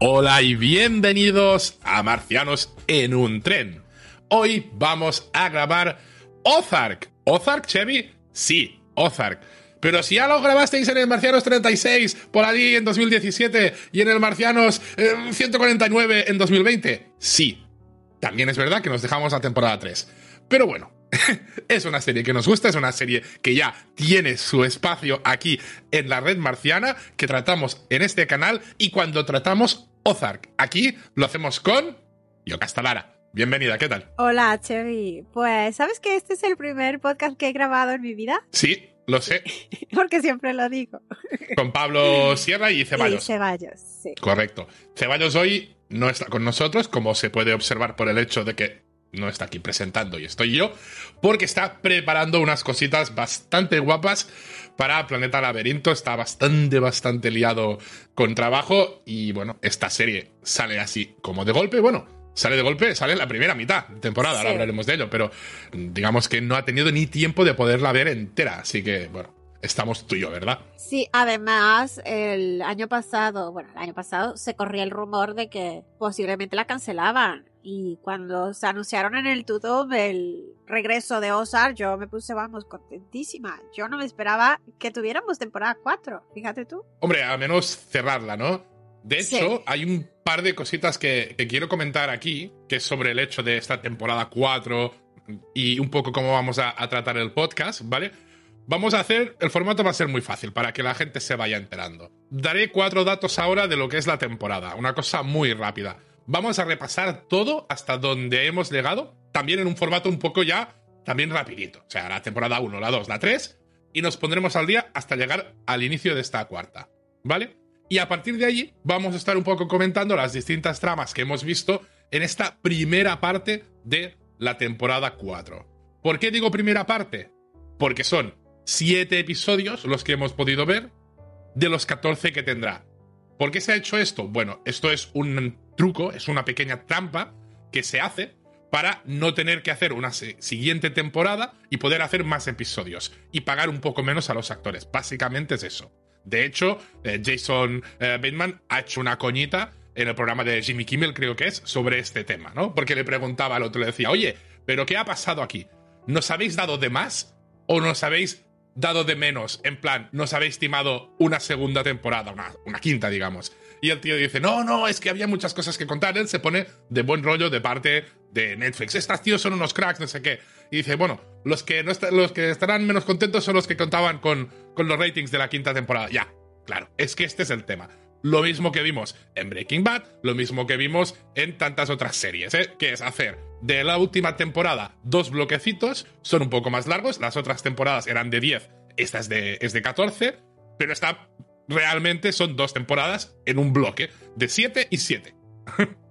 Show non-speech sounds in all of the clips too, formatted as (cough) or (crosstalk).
Hola y bienvenidos a Marcianos en un tren. Hoy vamos a grabar Ozark. ¿Ozark, Chevy? Sí, Ozark. Pero si ya lo grabasteis en el Marcianos 36 por allí en 2017 y en el Marcianos eh, 149 en 2020, sí. También es verdad que nos dejamos la temporada 3. Pero bueno, (laughs) es una serie que nos gusta, es una serie que ya tiene su espacio aquí en la red marciana, que tratamos en este canal y cuando tratamos Ozark. Aquí lo hacemos con Yo Castalara. Bienvenida, ¿qué tal? Hola, Chevy. Pues, ¿sabes que este es el primer podcast que he grabado en mi vida? Sí, lo sé, (laughs) Porque siempre lo digo. con Pablo Sierra y Y Ceballos. Ceballos, sí. Correcto. Ceballos hoy no está con nosotros, como se puede observar por el hecho de que no está aquí presentando y estoy yo, porque está preparando unas cositas bastante guapas para Planeta Laberinto. Está bastante, bastante liado con trabajo y bueno, esta serie sale así como de golpe. Bueno, sale de golpe, sale en la primera mitad de temporada, ahora hablaremos de ello, pero digamos que no ha tenido ni tiempo de poderla ver entera, así que bueno, estamos tú y yo, ¿verdad? Sí, además, el año pasado, bueno, el año pasado se corría el rumor de que posiblemente la cancelaban. Y cuando se anunciaron en el YouTube el regreso de Ozark, yo me puse, vamos, contentísima. Yo no me esperaba que tuviéramos temporada 4, fíjate tú. Hombre, al menos cerrarla, ¿no? De Sí. hecho, hay un par de cositas que, que quiero comentar aquí, que es sobre el hecho de esta temporada 4 y un poco cómo vamos a, a tratar el podcast, ¿vale? Vamos a hacer, el formato va a ser muy fácil para que la gente se vaya enterando. Daré cuatro datos ahora de lo que es la temporada, una cosa muy rápida. Vamos a repasar todo hasta donde hemos llegado, también en un formato un poco ya, también rapidito. O sea, la temporada 1, la 2, la 3, y nos pondremos al día hasta llegar al inicio de esta cuarta, ¿vale? Y a partir de allí vamos a estar un poco comentando las distintas tramas que hemos visto en esta primera parte de la temporada 4. ¿Por qué digo primera parte? Porque son 7 episodios los que hemos podido ver de los 14 que tendrá. ¿Por qué se ha hecho esto? Bueno, esto es un truco, es una pequeña trampa que se hace para no tener que hacer una siguiente temporada y poder hacer más episodios y pagar un poco menos a los actores. Básicamente es eso. De hecho, eh, Jason eh, Bateman ha hecho una coñita en el programa de Jimmy Kimmel, creo que es, sobre este tema, ¿no? Porque le preguntaba al otro, le decía, oye, ¿pero qué ha pasado aquí? ¿Nos habéis dado de más o nos habéis dado de menos? En plan, ¿nos habéis timado una segunda temporada, una, una quinta, digamos? Y el tío dice, no, no, es que había muchas cosas que contar. Él se pone de buen rollo de parte de Netflix. Estos tíos son unos cracks, no sé qué. Y dice, bueno, los que, no los que estarán menos contentos son los que contaban con, con los ratings de la quinta temporada. Ya, claro, es que este es el tema. Lo mismo que vimos en Breaking Bad, lo mismo que vimos en tantas otras series, ¿eh? que es hacer de la última temporada dos bloquecitos, son un poco más largos, las otras temporadas eran de 10, esta es de, es de 14, pero esta realmente son dos temporadas en un bloque de 7 y 7.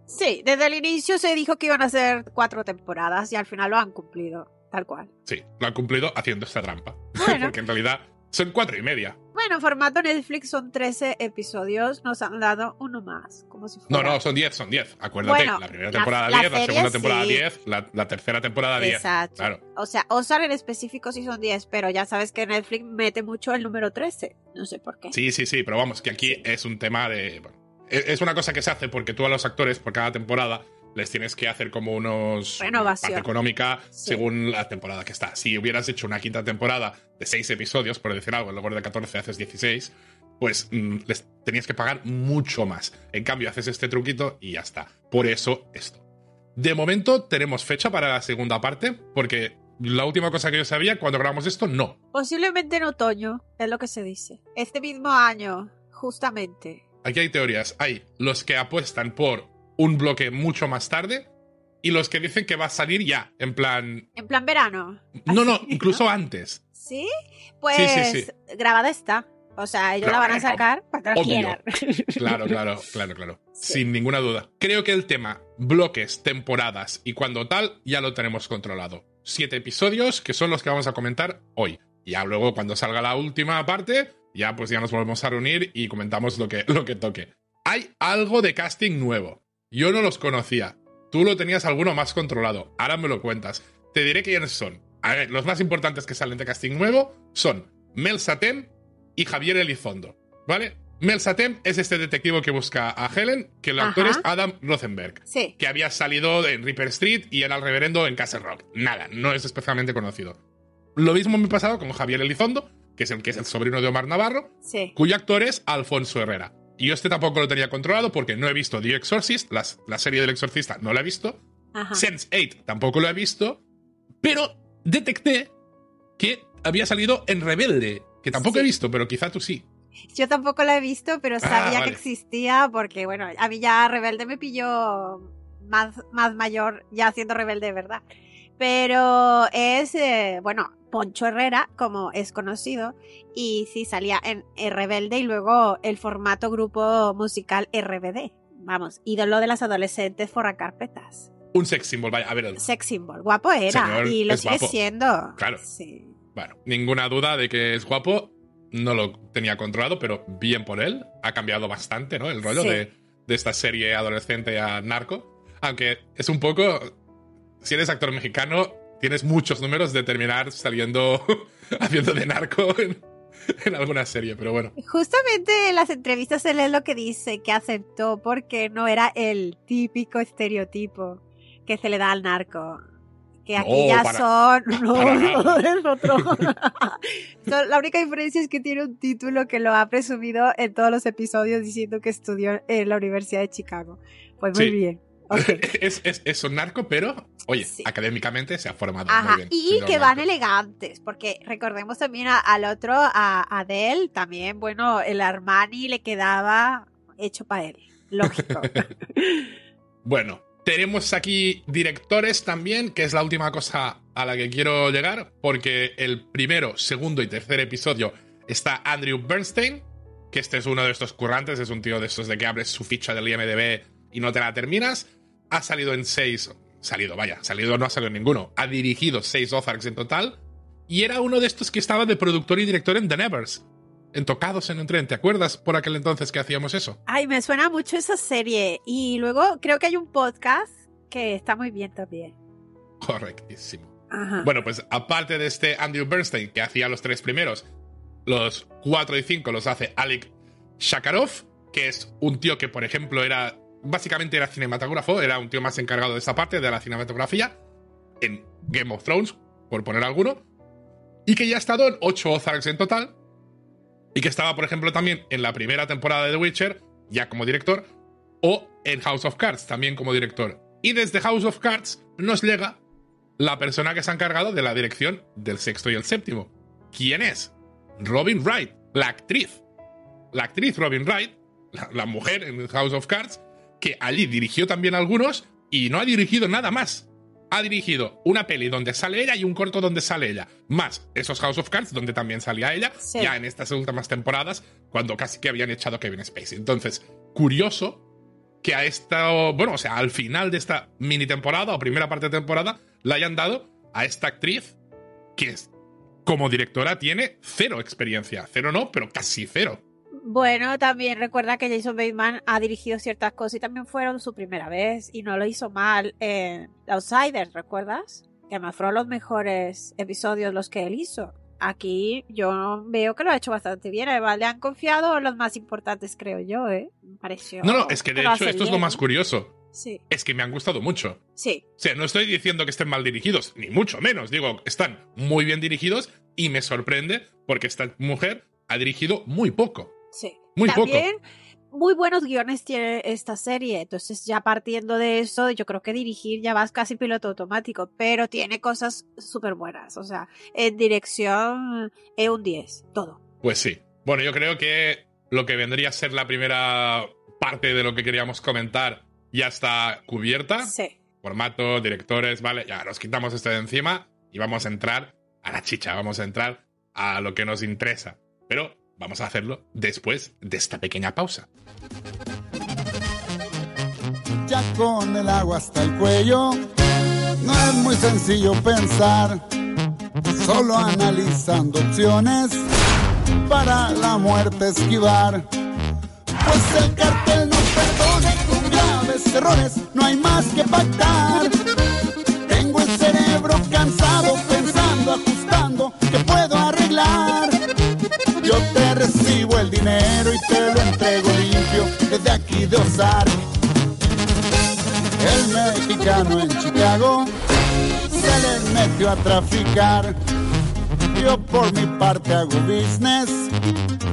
Sí, desde el inicio se dijo que iban a ser cuatro temporadas y al final lo han cumplido, tal cual. Sí, lo han cumplido haciendo esta trampa. (laughs) Bueno. Porque en realidad son cuatro y media. Bueno, en formato Netflix son 13 episodios, nos han dado uno más, como si No, fuera... no, son 10, son 10. Acuérdate, Bueno, la primera temporada la 10, la segunda temporada sí. 10, la, la tercera temporada 10. Exacto. Claro. O sea, Ozark en específico sí son 10, pero ya sabes que Netflix mete mucho el número 13. No sé por qué. Sí, sí, sí, pero vamos, que aquí es un tema de. bueno, es es una cosa que se hace porque tú a los actores, por cada temporada, les tienes que hacer como unos. Renovación. Parte económica Sí. según la temporada que está. Si hubieras hecho una quinta temporada de seis episodios, por decir algo, en lugar de 14 haces 16, pues mm, les tenías que pagar mucho más. En cambio, haces este truquito y ya está. Por eso esto. De momento tenemos fecha para la segunda parte, porque la última cosa que yo sabía cuando grabamos esto, no. Posiblemente en otoño, es lo que se dice. Este mismo año, justamente. Aquí hay teorías. Hay los que apuestan por un bloque mucho más tarde y los que dicen que va a salir ya, en plan... En plan verano. No, no, incluso antes. ¿Sí? Pues Sí, sí, sí. grabada está. O sea, ellos la van a sacar obvio. quieran. (laughs) Claro, claro, claro, claro. Sin ninguna duda. Creo que el tema bloques, temporadas y cuando tal ya lo tenemos controlado. Siete episodios que son los que vamos a comentar hoy. Ya luego cuando salga la última parte, ya pues ya nos volvemos a reunir y comentamos lo que, lo que toque. Hay algo de casting nuevo. Yo no los conocía. Tú lo tenías alguno más controlado. Ahora me lo cuentas. Te diré quiénes son. A ver, los más importantes que salen de casting nuevo son Mel Satem y Javier Elizondo. ¿Vale? Mel Satem es este detective que busca a Helen, que el actor Ajá. es Adam Rosenberg, Sí. que había salido en Reaper Street y era el reverendo en Castle Rock. Nada, no es especialmente conocido. Lo mismo me ha pasado con Javier Elizondo, que es el que es el sobrino de Omar Navarro, Sí. cuyo actor es Alfonso Herrera. Y yo este tampoco lo tenía controlado porque no he visto The Exorcist, las- la serie del exorcista no la he visto, Ajá. Sense 8 tampoco lo he visto, pero detecté que había salido en Rebelde, que tampoco Sí. he visto, pero quizá tú sí. Yo tampoco la he visto, pero sabía Ah, vale. que existía porque, bueno, a mí ya Rebelde me pilló más, más mayor, ya siendo rebelde, de ¿verdad? Pero es, eh, bueno, Poncho Herrera, como es conocido, y sí salía en Rebelde y luego el formato grupo musical RBD. Vamos, ídolo de las adolescentes forra carpetas. Un sex symbol, vaya, a ver, Sex symbol, guapo era Señor, y lo sigue guapo. siendo. Claro. Sí. bueno, ninguna duda de que es guapo, no lo tenía controlado, pero bien por él, ha cambiado bastante, ¿no? El rollo Sí. de, de esta serie adolescente a narco, aunque es un poco, si eres actor mexicano, tienes muchos números de terminar saliendo, (laughs) haciendo de narco en, en alguna serie, pero bueno. Justamente en las entrevistas él es lo que dice, que aceptó porque no era el típico estereotipo que se le da al narco. Que aquí No, ya para- son... No, no, es otro. (laughs) (laughs) La única diferencia es que tiene un título que lo ha presumido en todos los episodios diciendo que estudió en la Universidad de Chicago. Pues muy Sí. bien. (laughs) Es, es, es un narco, pero, oye, Sí. académicamente se ha formado Ajá, muy bien. y que van elegantes, porque recordemos también a- al otro, a Adele, también, bueno, el Armani le quedaba hecho para él, lógico. (laughs) Bueno, tenemos aquí directores también, que es la última cosa a la que quiero llegar, porque el primero, segundo y tercer episodio está Andrew Bernstein, que este es uno de estos currantes, es un tío de estos de que abres su ficha del IMDB y no te la terminas. Ha salido en seis, salido, vaya, salido no ha salido en ninguno, ha dirigido seis Ozarks en total, y era uno de estos que estaba de productor y director en The Nevers, en Tocados en un tren, ¿te acuerdas por aquel entonces que hacíamos eso? Ay, me suena mucho esa serie. Y luego creo que hay un podcast que está muy bien también. Correctísimo. Ajá. Bueno, pues aparte de este Andrew Bernstein, que hacía los tres primeros, los cuatro y cinco los hace Alec Shakarov, que es un tío que, por ejemplo, era. Básicamente era cinematógrafo, era un tío más encargado de esta parte, de la cinematografía, en Game of Thrones, por poner alguno, y que ya ha estado en ocho Ozarks en total, y que estaba, por ejemplo, también en la primera temporada de The Witcher, ya como director, o en House of Cards, también como director. Y desde House of Cards nos llega la persona que se ha encargado de la dirección del sexto y el séptimo. ¿Quién es? Robin Wright, la actriz. La actriz Robin Wright, la mujer en House of Cards, que allí dirigió también algunos y no ha dirigido nada más. Ha dirigido una peli donde sale ella y un corto donde sale ella. Más esos House of Cards donde también salía ella, Sí. ya en estas últimas temporadas, cuando casi que habían echado a Kevin Spacey. Entonces, curioso que a esta, bueno, o sea, al final de esta mini temporada o primera parte de temporada, le hayan dado a esta actriz que es, como directora tiene cero experiencia. Cero no, pero casi cero. Bueno, también recuerda que Jason Bateman ha dirigido ciertas cosas y también fueron su primera vez y no lo hizo mal en The Outsiders, ¿recuerdas? Que además fueron los mejores episodios los que él hizo. Aquí yo veo que lo ha hecho bastante bien. Además, le han confiado los más importantes, creo yo, ¿eh? Me pareció. No, no, es que de hecho esto es lo más curioso. Sí, Es que me han gustado mucho. sí. O sea, no estoy diciendo que estén mal dirigidos, ni mucho menos. Digo, están muy bien dirigidos y me sorprende porque esta mujer ha dirigido muy poco. Sí. Muy También muy buenos guiones tiene esta serie, entonces ya partiendo de eso, yo creo que dirigir ya vas casi piloto automático, pero tiene cosas súper buenas, o sea, en dirección es un 10, todo. Pues sí. Bueno, yo creo que lo que vendría a ser la primera parte de lo que queríamos comentar ya está cubierta. Sí. Formato, directores, vale, ya nos quitamos esto de encima y vamos a entrar a la chicha, vamos a entrar a lo que nos interesa. Pero vamos a hacerlo después de esta pequeña pausa. ya con el agua hasta el cuello. No es muy sencillo pensar, solo analizando opciones para la muerte esquivar. Pues el cartel no perdona con graves errores, no hay más que pactar. Tengo el cerebro cansado pensando, ajustando, que puedo arreglar. El dinero y te lo entrego limpio desde aquí de Ozark. El mexicano en Chicago se le metió a traficar. Yo por mi parte hago business,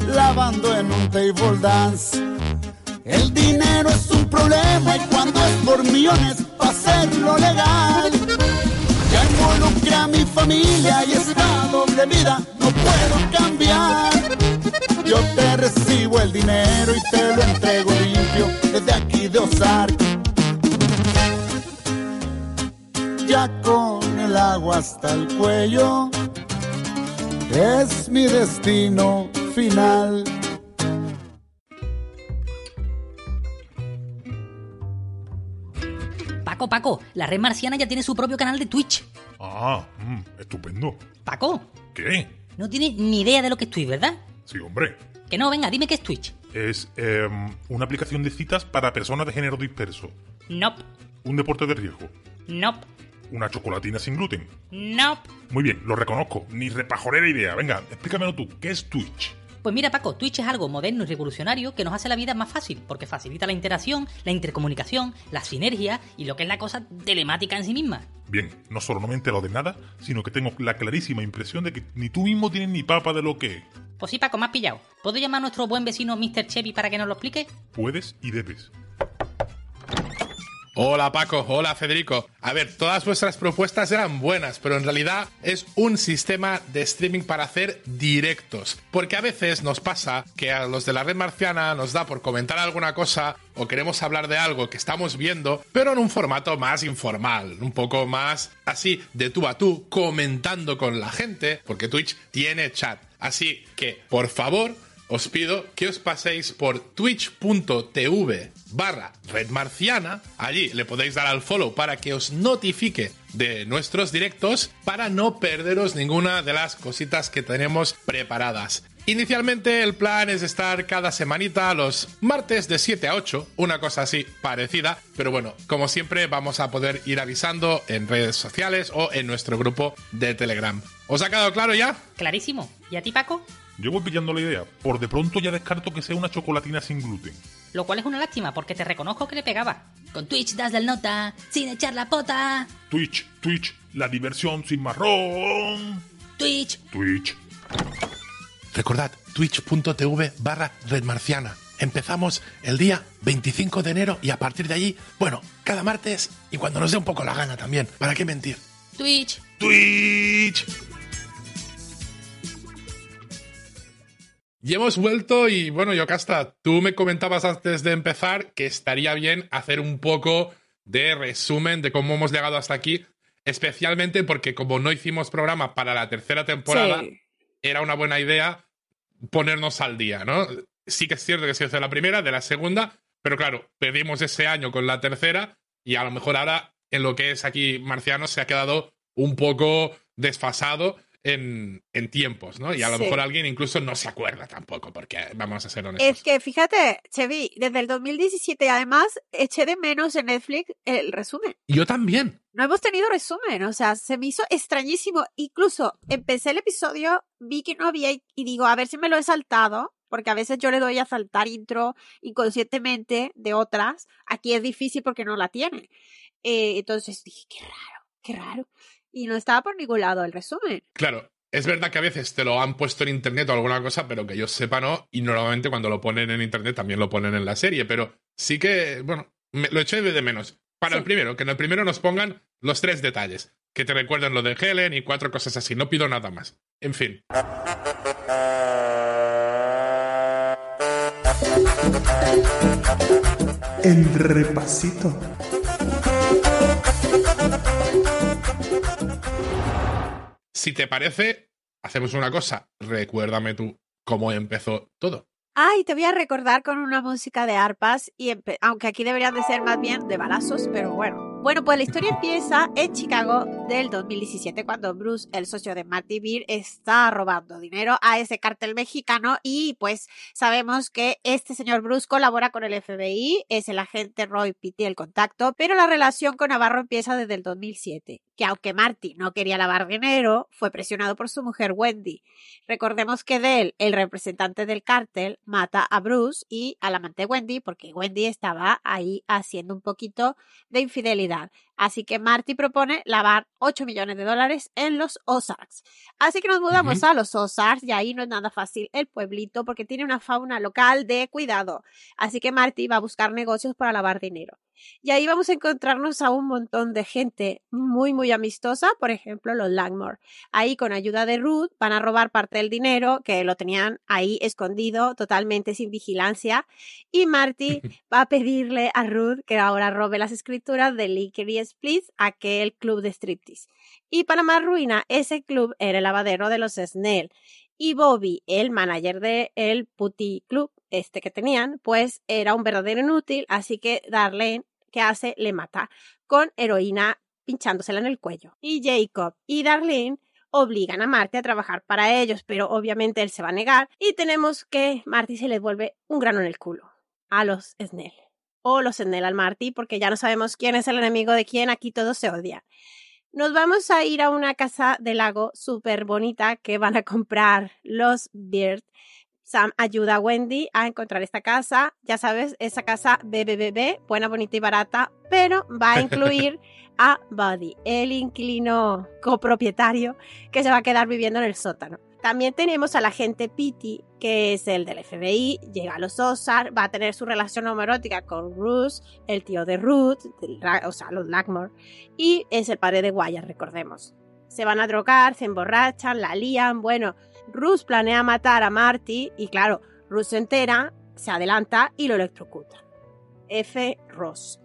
lavando en un table dance. El dinero es un problema y cuando es por millones, para hacerlo legal. Ya involucré a mi familia y esta doble vida no puedo cambiar. Yo te recibo el dinero y te lo entrego limpio desde aquí de Ozark. Ya con el agua hasta el cuello, es mi destino final. Paco, Paco, la red marciana ya tiene su propio canal de Twitch. Ah, mm, estupendo. Paco, ¿Qué? no tienes ni idea de lo que es Twitch, ¿verdad? Sí, hombre. Que no, venga, dime qué es Twitch. Es em, una aplicación de citas para personas de género disperso. Nope, Un deporte de riesgo. nope, Una chocolatina sin gluten. nope. Muy bien, lo reconozco. Ni repajorera idea. Venga, explícamelo tú. ¿Qué es Twitch? Pues mira, Paco, Twitch es algo moderno y revolucionario que nos hace la vida más fácil, porque facilita la interacción, la intercomunicación, la sinergia y lo que es la cosa telemática en sí misma. Bien, no solo no me he enterado de nada, sino que tengo la clarísima impresión de que ni tú mismo tienes ni papa de lo que es. Pues sí, Paco, me has pillado. ¿Puedo llamar a nuestro buen vecino Mr. Chevy para que nos lo explique? Puedes y debes. Hola Paco, hola Federico. A ver, todas vuestras propuestas eran buenas, pero en realidad es un sistema de streaming para hacer directos. Porque a veces nos pasa que a los de la red marciana nos da por comentar alguna cosa o queremos hablar de algo que estamos viendo, pero en un formato más informal, un poco más así de tú a tú, comentando con la gente, porque Twitch tiene chat. Así que, por favor, os pido que os paséis por twitch.tv barra red marciana. Allí le podéis dar al follow para que os notifique de nuestros directos para no perderos ninguna de las cositas que tenemos preparadas. Inicialmente el plan es estar cada semanita los martes de 7 a 8, una cosa así parecida, pero bueno, como siempre vamos a poder ir avisando en redes sociales o en nuestro grupo de Telegram. ¿Os ha quedado claro ya? Clarísimo. ¿Y a ti, Paco? Yo voy pillando la idea. Por de pronto ya descarto que sea una chocolatina sin gluten. Lo cual es una lástima, porque te reconozco que le pegaba. Con Twitch das la nota, sin echar la pota. Twitch, Twitch, la diversión sin marrón. Twitch. Twitch. Recordad, twitch.tv barra redmarciana. Empezamos el día 25 de enero y a partir de allí, bueno, cada martes y cuando nos dé un poco la gana también. ¿Para qué mentir? Twitch. Twitch. Y hemos vuelto y bueno, Yocasta, tú me comentabas antes de empezar que estaría bien hacer un poco de resumen de cómo hemos llegado hasta aquí, especialmente porque como no hicimos programa para la tercera temporada, Sí. era una buena idea ponernos al día, ¿no? Sí que es cierto que se hizo la primera, de la segunda, pero claro, perdimos ese año con la tercera y a lo mejor ahora en lo que es aquí Marciano se ha quedado un poco desfasado en, en tiempos, ¿no? Y a lo Sí. mejor alguien incluso no se acuerda tampoco, porque vamos a ser honestos. Es que fíjate, Chevy, desde el 2017 además eché de menos en Netflix el resumen. Yo también. No hemos tenido resumen, o sea, se me hizo extrañísimo. Incluso empecé el episodio, vi que no había y y digo, a ver si me lo he saltado, porque a veces yo le doy a saltar intro inconscientemente de otras. Aquí es difícil porque no la tiene. Eh, entonces dije, qué raro, qué raro. Y no estaba por ningún lado el resumen. Claro, Es verdad que a veces te lo han puesto en internet o alguna cosa, pero que yo sepa no. Y normalmente cuando lo ponen en internet también lo ponen en la serie. Pero sí que, bueno, me- lo eché de menos. Para Sí. el primero, que en el primero nos pongan los tres detalles. Que te recuerden lo de Helen y cuatro cosas así. No pido nada más. En fin. El repasito. Si te parece, hacemos una cosa. Recuérdame tú cómo empezó todo. Ay, te voy a recordar con una música de arpas, y aunque aquí deberían de ser más bien de balazos, pero bueno. Bueno, pues la historia (laughs) empieza en Chicago del 2017, cuando Bruce, el socio de Marty Beer, está robando dinero a ese cartel mexicano y pues sabemos que este señor Bruce colabora con el FBI, es el agente Roy Pitti el contacto, pero la relación con Navarro empieza desde el 2007, que aunque Marty no quería lavar dinero, fue presionado por su mujer Wendy. Recordemos que Dell, el representante del cártel, mata a Bruce y al amante Wendy porque Wendy estaba ahí haciendo un poquito de infidelidad. Así que Marty propone lavar 8 millones de dólares en los Ozarks. Así que nos mudamos a los Ozarks y ahí no es nada fácil el pueblito porque tiene una fauna local de cuidado. Así que Marty va a buscar negocios para lavar dinero. Y ahí vamos a encontrarnos a un montón de gente muy, muy amistosa, por ejemplo, los Langmore. Ahí, con ayuda de Ruth, van a robar parte del dinero que lo tenían ahí escondido, totalmente sin vigilancia. Y Marty (laughs) va a pedirle a Ruth que ahora robe las escrituras de Aquel club de striptease. Y para más ruina, ese club era el lavadero de los Snell. Y Bobby, el manager del Putty Club, este que tenían, pues era un verdadero inútil, así que Darlene, que hace? Le mata con heroína pinchándosela en el cuello. Y Jacob y Darlene obligan a Marty a trabajar para ellos, pero obviamente él se va a negar y tenemos que Marty se le vuelve un grano en el culo a los Snell. O los Snell al Marty, porque ya no sabemos quién es el enemigo de quién, aquí todos se odian. Nos vamos a ir a una casa del lago súper bonita que van a comprar los Beard. Sam ayuda a Wendy a encontrar esta casa. Ya sabes, esa casa BBBB, buena, bonita y barata, pero va a incluir (laughs) a Buddy, el inquilino copropietario que se va a quedar viviendo en el sótano. También tenemos al agente Pity, que es el del FBI, llega a los Ozark, va a tener su relación homoerótica con Bruce, el tío de Ruth, o sea, los Lackmore, y es el padre de Wyatt, recordemos. Se van a drogar, se emborrachan, la lían, bueno, Ruth planea matar a Marty y claro, Ruth se entera, se adelanta y lo electrocuta. F. Ross.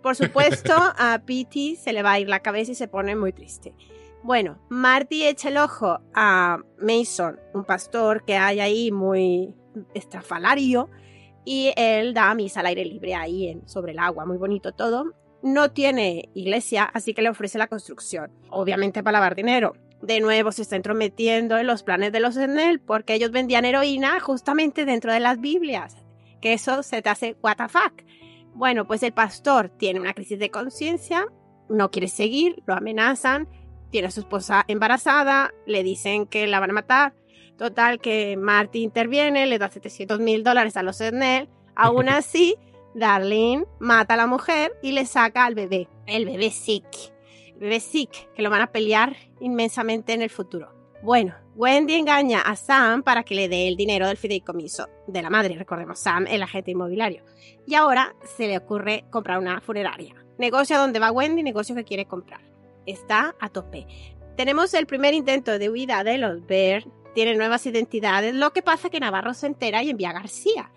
Por supuesto, (laughs) a Pity se le va a ir la cabeza y se pone muy triste. Bueno, Marty echa el ojo a Mason, un pastor que hay ahí muy estrafalario, y él da misa al aire libre ahí sobre el agua, muy bonito todo. No tiene iglesia, así que le ofrece la construcción, obviamente para lavar dinero. De nuevo se está entrometiendo en los planes de los Snell porque ellos vendían heroína justamente dentro de las Biblias. Que eso se te hace what the fuck. Bueno, pues el pastor tiene una crisis de conciencia, no quiere seguir, lo amenazan, tiene a su esposa embarazada, le dicen que la van a matar. Total, que Marty interviene, le da 700 mil dólares a los Snell. Aún (laughs) así, Darlene mata a la mujer y le saca al bebé, el bebé Sick. El bebé Sick, que lo van a pelear inmensamente en el futuro. Bueno, Wendy engaña a Sam para que le dé el dinero del fideicomiso de la madre, recordemos, Sam, el agente inmobiliario. Y ahora se le ocurre comprar una funeraria. Negocio donde va Wendy, negocio que quiere comprar. Está a tope. Tenemos el primer intento de huida de los Bear. Tiene nuevas identidades. Lo que pasa que Navarro se entera y envía a García.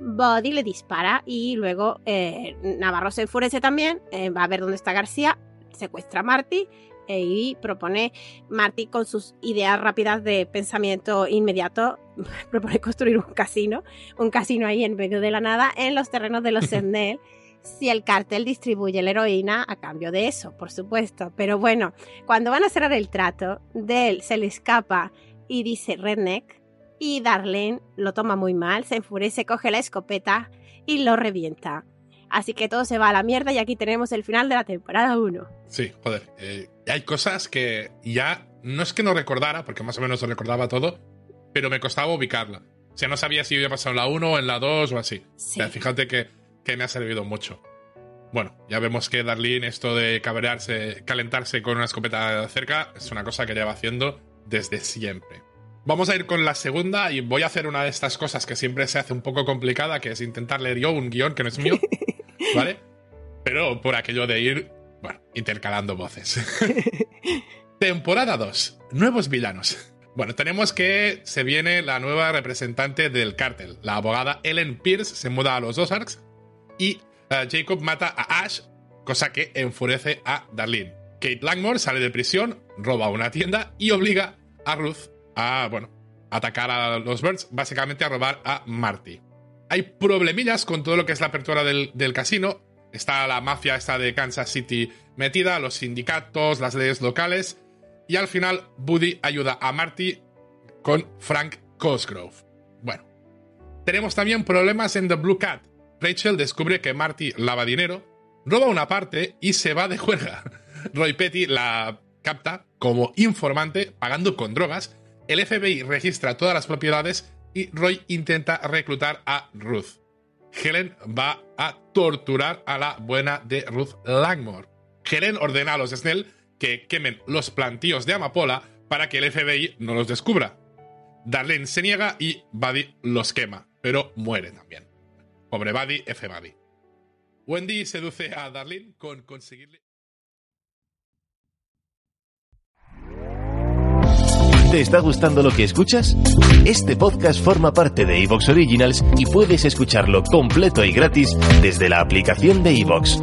Buddy le dispara y luego eh, Navarro se enfurece también. eh, va a ver dónde está García. Secuestra a Marty eh, y propone Marty con sus ideas rápidas de pensamiento inmediato. (laughs) propone construir un casino. Un casino ahí en medio de la nada en los terrenos de los (laughs) Sendel si el cartel distribuye la heroína a cambio de eso, por supuesto. Pero bueno, cuando van a cerrar el trato, Dell se le escapa y dice redneck y Darlene lo toma muy mal, se enfurece, coge la escopeta y lo revienta. Así que todo se va a la mierda y aquí tenemos el final de la temporada 1. Sí, joder. eh, hay cosas que ya no es que no recordara, porque más o menos lo recordaba todo, pero me costaba ubicarla. O sea, no sabía si había pasado en la 1 o en la 2 o así. Sí. O sea, fíjate que, que me ha servido mucho. Bueno, ya vemos que Darlene, esto de cabrearse, calentarse con una escopeta cerca, es una cosa que lleva haciendo desde siempre. Vamos a ir con la segunda y voy a hacer una de estas cosas que siempre se hace un poco complicada, que es intentar leer yo un guion que no es mío, (laughs) ¿vale? Pero por aquello de ir, bueno, intercalando voces. (laughs) Temporada 2. Nuevos villanos. Bueno, tenemos que se viene la nueva representante del cártel. La abogada Ellen Pierce se muda a los Ozarks y eh, Jacob mata a Ash, cosa que enfurece a Darlene. Kate Langmore sale de prisión, roba una tienda y obliga a Ruth a, bueno, atacar a los Birds, básicamente a robar a Marty. Hay problemillas con todo lo que es la apertura del, casino. Está la mafia esta de Kansas City metida, los sindicatos, las leyes locales. Y al final, Buddy ayuda a Marty con Frank Cosgrove. Bueno, tenemos también problemas en The Blue Cat. Rachel descubre que Marty lava dinero, roba una parte y se va de juerga. (laughs) Roy Petty la capta como informante pagando con drogas. El FBI registra todas las propiedades y Roy intenta reclutar a Ruth. Helen va a torturar a la buena de Ruth Langmore. Helen ordena a los Snell que quemen los plantíos de amapola para que el FBI no los descubra. Darlene se niega y Buddy los quema, pero muere también. Pobre Buddy, F. Buddy. Wendy seduce a Darlene con conseguirle... ¿Te está gustando lo que escuchas? Este podcast forma parte de Evox Originals y puedes escucharlo completo y gratis desde la aplicación de Evox.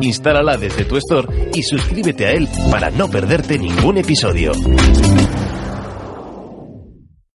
Instálala desde tu store y suscríbete a él para no perderte ningún episodio.